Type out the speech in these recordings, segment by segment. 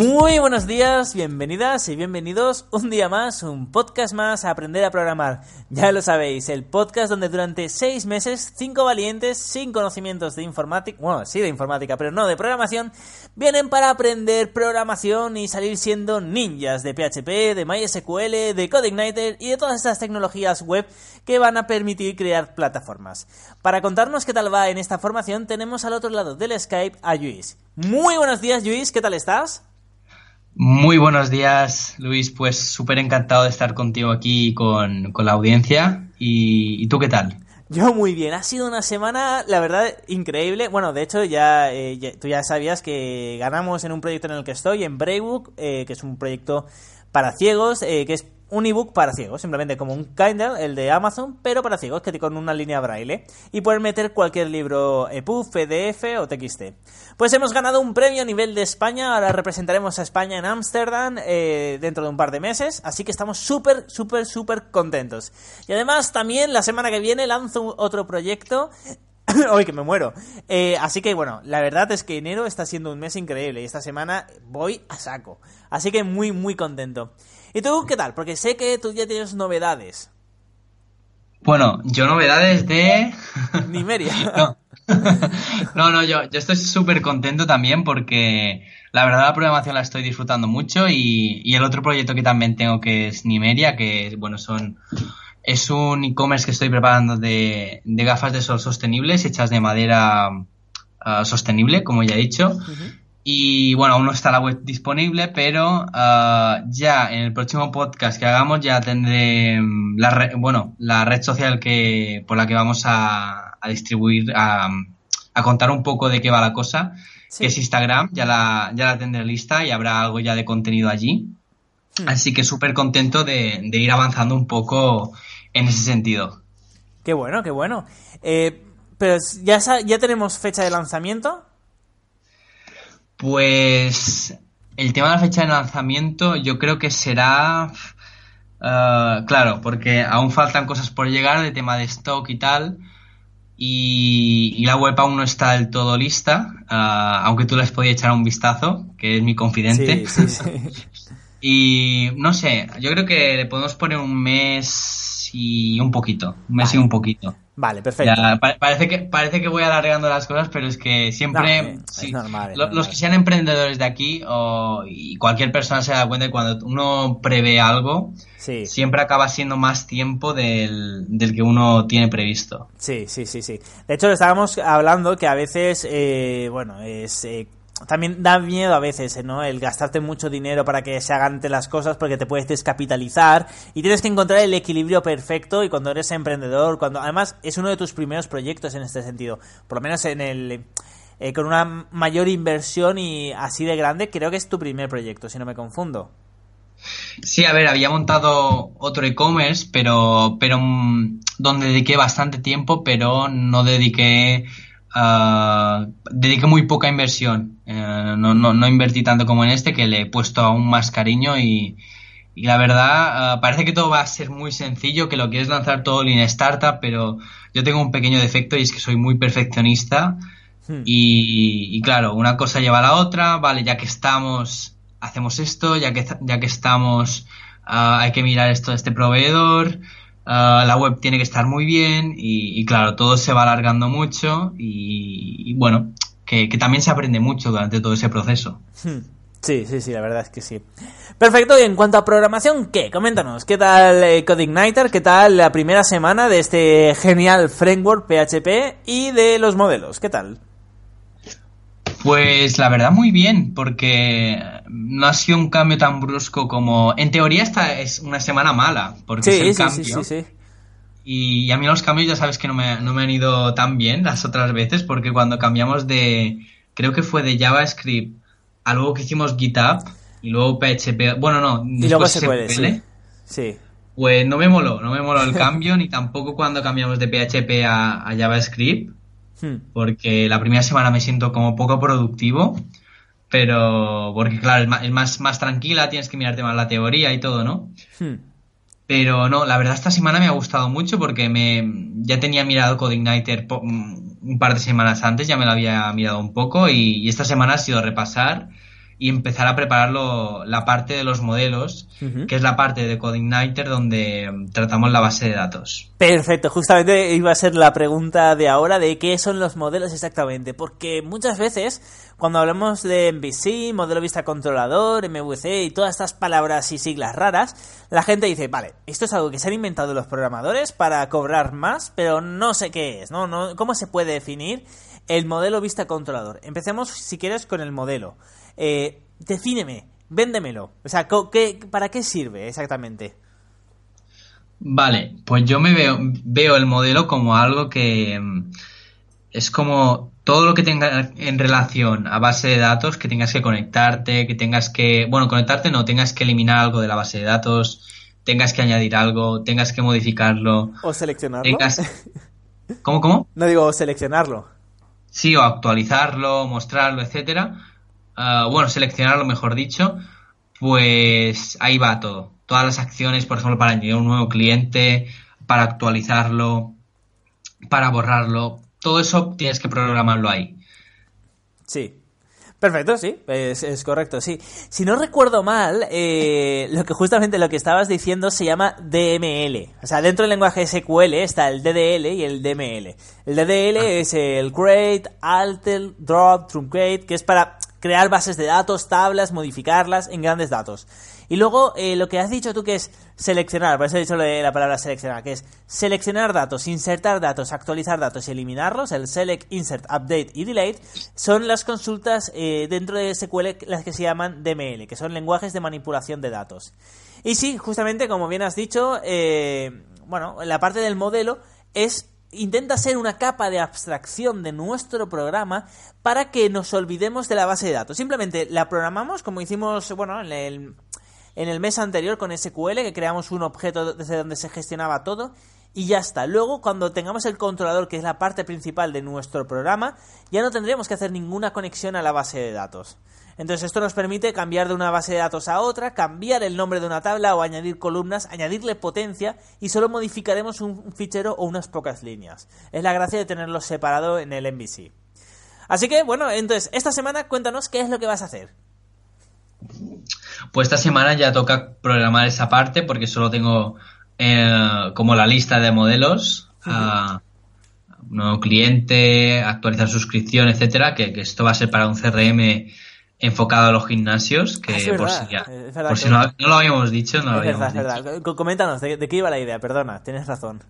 Muy buenos días, bienvenidas y bienvenidos un día más, un podcast más a aprender a programar. Ya lo sabéis, el podcast donde durante seis meses, cinco valientes sin conocimientos de informática, bueno, sí de informática, pero no de programación, vienen para aprender programación y salir siendo ninjas de PHP, de MySQL, de CodeIgniter y de todas estas tecnologías web que van a permitir crear plataformas. Para contarnos qué tal va en esta formación, tenemos al otro lado del Skype a Luis. Muy buenos días, Luis, ¿qué tal estás? Muy buenos días, Luis. Pues súper encantado de estar contigo aquí con, con la audiencia. ¿Y, tú qué tal? Yo muy bien, ha sido una semana, la verdad, increíble. Bueno, de hecho, ya, eh, tú ya sabías que ganamos en un proyecto en el que estoy, en Braybook, eh, que es un proyecto para ciegos, eh, que es un ebook para ciegos, simplemente como un Kindle, el de Amazon, pero para ciegos, que con una línea braille. Y poder meter cualquier libro EPUB, PDF o TXT. Pues hemos ganado un premio a nivel de España, ahora representaremos a España en Ámsterdam eh, dentro de un par de meses, así que estamos súper, súper, súper contentos. Y además también la semana que viene lanzo otro proyecto Hoy que me muero. Eh, así que bueno, la verdad es que enero está siendo un mes increíble y esta semana voy a saco. Así que muy, muy contento. ¿Y tú qué tal? Porque sé que tú ya tienes novedades. Bueno, yo novedades de... Nimeria. no. no, no, yo, yo estoy súper contento también porque la verdad la programación la estoy disfrutando mucho y, y el otro proyecto que también tengo que es Nimeria, que bueno, son es un e-commerce que estoy preparando de, de, gafas de sol sostenibles hechas de madera ah, sostenible, como ya he dicho. Y bueno, aún no está la web disponible, pero uh, ya en el próximo podcast que hagamos ya tendré mm, la, red, bueno, la red social que, por la que vamos a, a distribuir, a, a, contar un poco de qué va la cosa, que es Instagram, ya la, ya la tendré lista y habrá algo ya de contenido allí. Hmm. Así que súper contento de, de, ir avanzando un poco en ese sentido. Qué bueno, qué bueno. Eh, pero ya, ya tenemos fecha de lanzamiento. Pues el tema de la fecha de lanzamiento yo creo que será... Uh, claro, porque aún faltan cosas por llegar de tema de stock y tal. Y, y la web aún no está del todo lista, uh, aunque tú les podías echar un vistazo, que es mi confidente. Sí, sí, sí. y no sé, yo creo que le podemos poner un mes y un poquito, un mes y un poquito. Vale, perfecto. Ya, pa parece, que, parece que voy alargando las cosas, pero es que siempre. No, sí, es normal, es lo, normal. Los que sean emprendedores de aquí, o, y cualquier persona se da cuenta que cuando uno prevé algo, sí. siempre acaba siendo más tiempo del, del, que uno tiene previsto. Sí, sí, sí, sí. De hecho, estábamos hablando que a veces, eh, bueno, es. Eh, también da miedo a veces, ¿no? El gastarte mucho dinero para que se hagan las cosas porque te puedes descapitalizar y tienes que encontrar el equilibrio perfecto y cuando eres emprendedor, cuando además es uno de tus primeros proyectos en este sentido, por lo menos en el eh, con una mayor inversión y así de grande, creo que es tu primer proyecto, si no me confundo. Sí, a ver, había montado otro e-commerce, pero, pero mm, donde dediqué bastante tiempo, pero no dediqué Uh, dediqué muy poca inversión. Uh, no, no, no, invertí tanto como en este, que le he puesto aún más cariño y, y la verdad uh, parece que todo va a ser muy sencillo, que lo quieres lanzar todo en startup, pero yo tengo un pequeño defecto y es que soy muy perfeccionista hmm. y, y, claro, una cosa lleva a la otra, vale, ya que estamos, hacemos esto, ya que, ya que estamos, hay que mirar esto de este proveedor. Uh, la web tiene que estar muy bien y, claro, todo se va alargando mucho y, bueno, que, que, también se aprende mucho durante todo ese proceso. Hmm. Sí, sí, sí, la verdad es que sí. Perfecto, y en cuanto a programación, ¿qué? Coméntanos, ¿qué tal eh, CodeIgniter? ¿Qué tal la primera semana de este genial framework PHP y de los modelos? ¿Qué tal? Pues la verdad muy bien, porque no ha sido un cambio tan brusco como... En teoría esta es una semana mala, porque es el cambio. Sí, sí, sí, y, a mí los cambios ya sabes que no me, no me han ido tan bien las otras veces, porque cuando cambiamos de... Creo que fue de JavaScript a luego que hicimos GitHub y luego PHP... Bueno, no, y luego SQL, sí. sí. Pues no me moló, no me moló el cambio, ni tampoco cuando cambiamos de PHP a, a JavaScript Hmm. Porque la primera semana me siento como poco productivo, pero porque claro, es más, más, tranquila, tienes que mirarte más la teoría y todo, ¿no? Hmm. Pero no, la verdad esta semana me ha gustado mucho porque me ya tenía mirado CodeIgniter un par de semanas antes, ya me lo había mirado un poco y esta semana ha sido repasar y empezar a prepararlo la parte de los modelos, que es la parte de CodeIgniter donde mm, tratamos la base de datos. Perfecto, justamente iba a ser la pregunta de ahora de qué son los modelos exactamente, porque muchas veces cuando hablamos de MVC, modelo vista controlador, MVC y todas estas palabras y siglas raras, la gente dice, vale, esto es algo que se han inventado los programadores para cobrar más, pero no sé qué es, ¿no? no ¿Cómo se puede definir el modelo vista controlador? Empecemos, si quieres, con el modelo eh, defíneme, véndemelo. O sea, ¿para qué sirve exactamente? Vale, pues yo me veo, veo el modelo como algo que mm, es como todo lo que tenga en relación a base de datos, que tengas que conectarte, que tengas que, bueno, conectarte no, tengas que eliminar algo de la base de datos, tengas que añadir algo, tengas que modificarlo. O seleccionarlo. ¿Cómo, cómo? No digo seleccionarlo. Sí, o actualizarlo, mostrarlo, etcétera. Ah, bueno, seleccionarlo mejor dicho, pues ahí va todo. Todas las acciones, por ejemplo, para añadir un nuevo cliente, para actualizarlo, para borrarlo, todo eso tienes que programarlo ahí. Sí, Perfecto, sí, es, correcto, sí. Si no recuerdo mal, eh, lo que justamente lo que estabas diciendo se llama DML. O sea, dentro del lenguaje SQL está el DDL y el DML. El DDL ah. es el create, alter, drop, truncate, que es para crear bases de datos, tablas, modificarlas en grandes datos. Y luego eh, lo que has dicho tú que es seleccionar, por eso he dicho la palabra seleccionar, que es seleccionar datos, insertar datos, actualizar datos y eliminarlos, el select, insert, update y delete, son las consultas eh, dentro de SQL las que se llaman DML, que son lenguajes de manipulación de datos. Y sí, justamente como bien has dicho, eh, bueno, la parte del modelo es intenta ser una capa de abstracción de nuestro programa para que nos olvidemos de la base de datos. Simplemente la programamos como hicimos, bueno, en el, en el mes anterior con SQL, que creamos un objeto desde donde se gestionaba todo y ya está. Luego, cuando tengamos el controlador, que es la parte principal de nuestro programa, ya no tendríamos que hacer ninguna conexión a la base de datos. Entonces esto nos permite cambiar de una base de datos a otra, cambiar el nombre de una tabla o añadir columnas, añadirle potencia y solo modificaremos un fichero o unas pocas líneas. Es la gracia de tenerlo separado en el MVC. Así que bueno, entonces esta semana cuéntanos qué es lo que vas a hacer. Pues esta semana ya toca programar esa parte porque solo tengo eh, como la lista de modelos. Uh nuevo cliente, actualizar suscripción, etcétera, que, que, esto va a ser para un CRM enfocado a los gimnasios, que ah, por si, ya, por si no, lo habíamos dicho, no lo habíamos verdad, dicho. Coméntanos, ¿de, qué iba la idea? Perdona, tienes razón.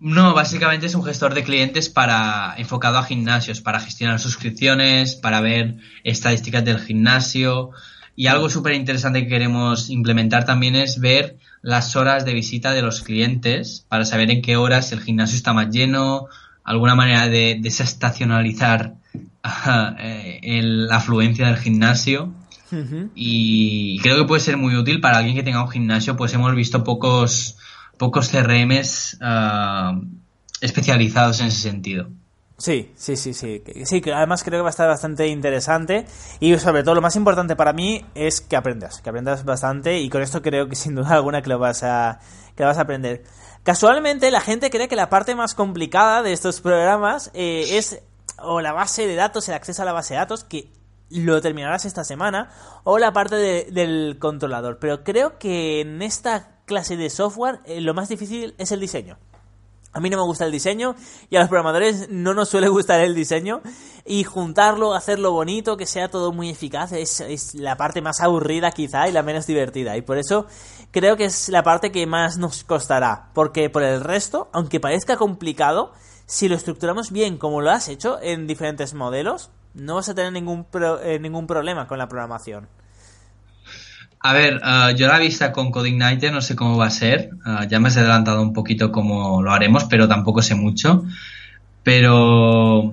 No, básicamente es un gestor de clientes para enfocado a gimnasios, para gestionar suscripciones, para ver estadísticas del gimnasio. Y algo súper interesante que queremos implementar también es ver las horas de visita de los clientes para saber en qué horas el gimnasio está más lleno, alguna manera de desestacionalizar eh, la afluencia del gimnasio. Y creo que puede ser muy útil para alguien que tenga un gimnasio, pues hemos visto pocos, pocos CRMs ah, especializados en ese sentido. Sí, sí, sí, sí. Sí, que además creo que va a estar bastante interesante. Y sobre todo lo más importante para mí es que aprendas, que aprendas bastante. Y con esto creo que sin duda alguna que lo vas a, que lo vas a aprender. Casualmente la gente cree que la parte más complicada de estos programas eh, es o la base de datos, el acceso a la base de datos, que lo terminarás esta semana, o la parte del controlador. Pero creo que en esta clase de software eh, lo más difícil es el diseño. A mí no me gusta el diseño y a los programadores no nos suele gustar el diseño y juntarlo, hacerlo bonito, que sea todo muy eficaz, es, es, la parte más aburrida quizá y la menos divertida. Y por eso creo que es la parte que más nos costará, porque por el resto, aunque parezca complicado, si lo estructuramos bien como lo has hecho en diferentes modelos, no vas a tener ningún, pro, eh, ningún problema con la programación. A ver, uh, yo la vista con CodeIgniter no sé cómo va a ser. Uh, ya me has adelantado un poquito cómo lo haremos, pero tampoco sé mucho. Pero,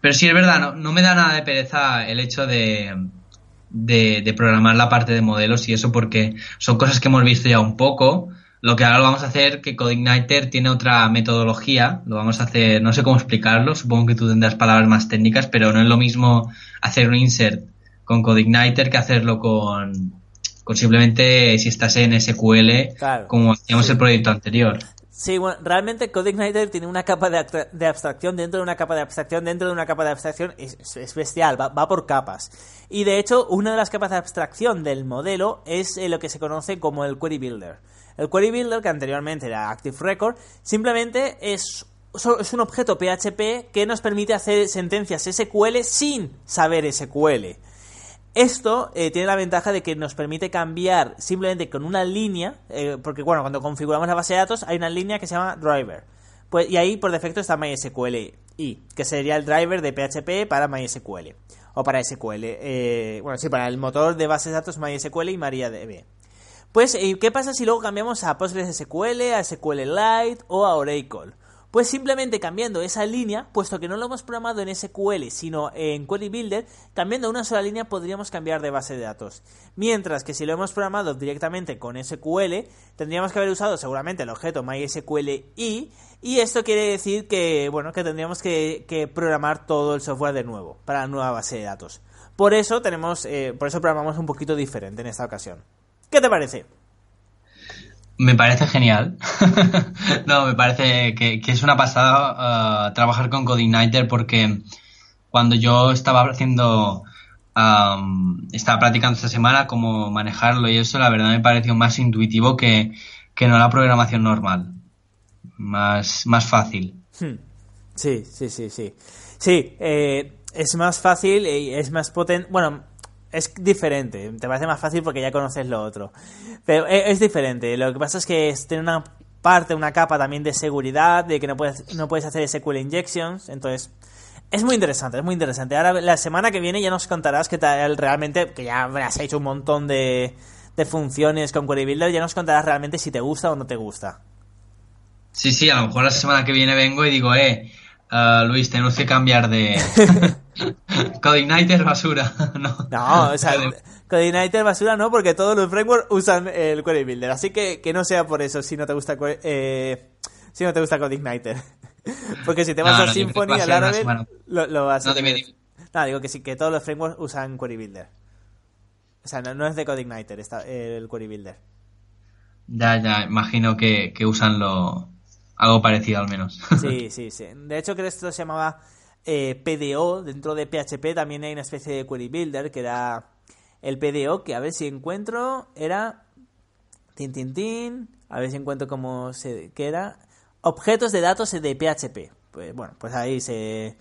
pero sí es verdad, no, no me da nada de pereza el hecho de, de, de, programar la parte de modelos y eso porque son cosas que hemos visto ya un poco. Lo que ahora lo vamos a hacer, que CodeIgniter tiene otra metodología, lo vamos a hacer, no sé cómo explicarlo, supongo que tú tendrás palabras más técnicas, pero no es lo mismo hacer un insert con CodeIgniter que hacerlo con, con simplemente si estás en SQL, claro. como hacíamos sí. el proyecto anterior. Sí, bueno, realmente CodeIgniter tiene una capa de, de, abstracción dentro de una capa de abstracción dentro de una capa de abstracción. Es, es bestial, va, va, por capas. Y de hecho, una de las capas de abstracción del modelo es eh, lo que se conoce como el Query Builder. El Query Builder, que anteriormente era Active Record, simplemente es, es un objeto PHP que nos permite hacer sentencias SQL sin saber SQL. Esto eh, tiene la ventaja de que nos permite cambiar simplemente con una línea, eh, porque bueno, cuando configuramos la base de datos hay una línea que se llama driver. Pues, y ahí por defecto está MySQL y que sería el driver de PHP para MySQL. O para SQL. Eh, bueno, sí, para el motor de bases de datos MySQL y MariaDB. Pues, ¿qué pasa si luego cambiamos a PostgreSQL, a SQLite o a Oracle? Pues simplemente cambiando esa línea, puesto que no lo hemos programado en SQL, sino en Query Builder, cambiando una sola línea podríamos cambiar de base de datos. Mientras que si lo hemos programado directamente con SQL, tendríamos que haber usado seguramente el objeto MySQLi, y esto quiere decir que, bueno, que tendríamos que, programar todo el software de nuevo, para la nueva base de datos. Por eso tenemos, eh, por eso programamos un poquito diferente en esta ocasión. ¿Qué te parece? Me parece genial. no, me parece que, es una pasada uh, trabajar con CodeIgniter porque cuando yo estaba haciendo, um, estaba practicando esta semana cómo manejarlo y eso, la verdad me pareció más intuitivo que, que no la programación normal. Más, más fácil. Hmm. Sí, sí, sí, sí. Sí, eh, es más fácil y es más potente. Bueno, es diferente. Te parece más fácil porque ya conoces lo otro. Pero es diferente. Lo que pasa es que tiene una parte, una capa también de seguridad, de que no puedes, no puedes hacer SQL injections. Entonces, es muy interesante, es muy interesante. Ahora, la semana que viene ya nos contarás que tal, realmente, que ya has hecho un montón de, de funciones con Query Builder, ya nos contarás realmente si te gusta o no te gusta. Sí, sí, a lo mejor la semana que viene vengo y digo, eh, uh, Luis, tenemos que cambiar de... CodeIgniter basura, no. No, o sea, CodeIgniter basura no, porque todos los frameworks usan el Query Builder. Así que que no sea por eso si no te gusta eh, si no te gusta CodeIgniter. porque si te vas no, a no, Symfony, a Laravel, lo, lo, vas no a te. No, digo que sí, que todos los frameworks usan Query Builder. O sea, no, no es de CodeIgniter está, el Query Builder. Ya, ya, imagino que, que usan lo, algo parecido al menos. Sí, sí, sí. De hecho, creo que esto se llamaba eh, PDO, dentro de PHP también hay una especie de query builder que era el PDO, que a ver si encuentro, era tin tin tin, a ver si encuentro cómo se que era objetos de datos de PHP. Pues bueno, pues ahí se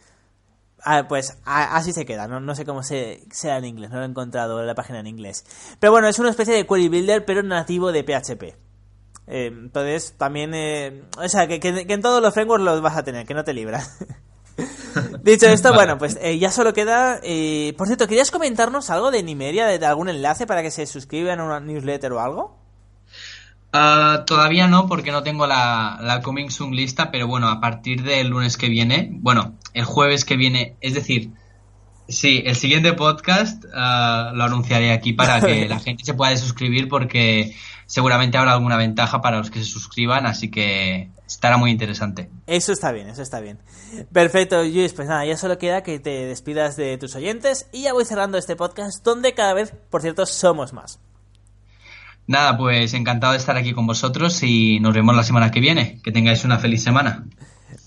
ah, pues a, así se queda, no, no sé cómo se, sea en inglés, no lo he encontrado en la página en inglés. Pero bueno, es una especie de query builder, pero nativo de PHP. Eh, entonces, también, eh, o sea, que, que, que en todos los frameworks los vas a tener, que no te libras. Dicho esto, vale. bueno, pues eh, ya solo queda. Eh, por cierto, ¿querías comentarnos algo de Nimeria, de, de, algún enlace para que se suscriban a una newsletter o algo? Uh, todavía no, porque no tengo la, la Coming Soon lista, pero bueno, a partir del lunes que viene, bueno, el jueves que viene, es decir, sí, el siguiente podcast uh, lo anunciaré aquí para que la gente se pueda suscribir, porque seguramente habrá alguna ventaja para los que se suscriban, así que estará muy interesante. Eso está bien, eso está bien. Perfecto, Luis, pues nada, ya solo queda que te despidas de tus oyentes y ya voy cerrando este podcast donde cada vez, por cierto, somos más. Nada, pues encantado de estar aquí con vosotros y nos vemos la semana que viene. Que tengáis una feliz semana.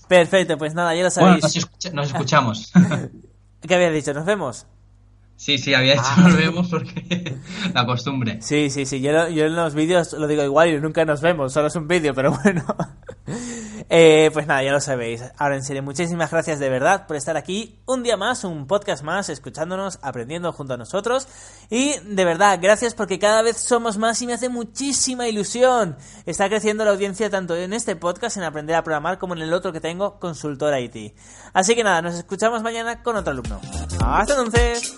Perfecto, pues nada, ya lo sabéis. Bueno, nos, escucha nos escuchamos. ¿Qué habías dicho? ¿Nos vemos? Sí, sí, había dicho ah. nos vemos porque la costumbre. Sí, sí, sí. Yo, yo en los vídeos lo digo igual y nunca nos vemos, solo es un vídeo, pero bueno. Eh, pues nada, ya lo sabéis. Ahora en serio, muchísimas gracias de verdad por estar aquí un día más, un podcast más, escuchándonos, aprendiendo junto a nosotros. Y de verdad, gracias porque cada vez somos más y me hace muchísima ilusión. Está creciendo la audiencia tanto en este podcast, en aprender a programar, como en el otro que tengo, Consultor IT. Así que nada, nos escuchamos mañana con otro alumno. Hasta entonces.